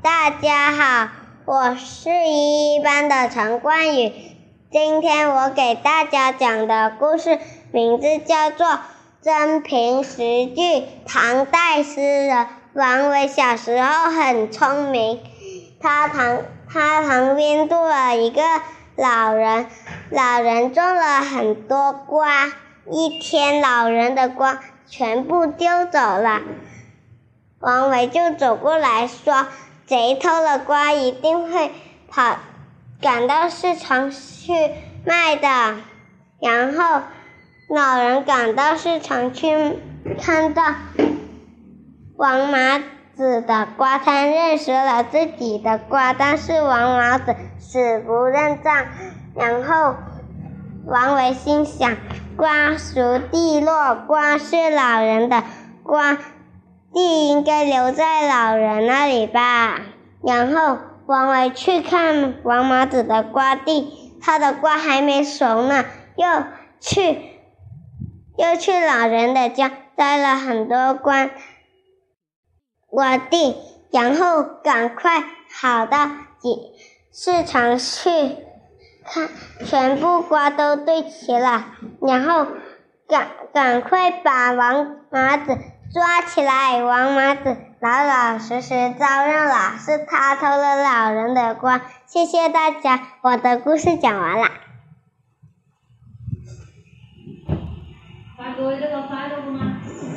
大家好，我是一一班的陈冠宇。今天我给大家讲的故事名字叫做《真凭实据》。唐代诗人王维小时候很聪明，他旁他旁边住了一个老人，老人种了很多瓜。一天，老人的瓜全部丢走了。王维就走过来说：“贼偷了瓜，一定会跑，赶到市场去卖的。”然后，老人赶到市场去，看到王麻子的瓜摊，认识了自己的瓜，但是王麻子死不认账。然后，王维心想：瓜熟蒂落，瓜是老人的瓜。地应该留在老人那里吧。然后王维去看王麻子的瓜地，他的瓜还没熟呢。又去，又去老人的家摘了很多瓜瓜地，然后赶快跑到市场去看，全部瓜都堆齐了，然后赶赶快把王麻子。抓起来！王麻子老老实实招认了，是他偷了老人的光。谢谢大家，我的故事讲完了。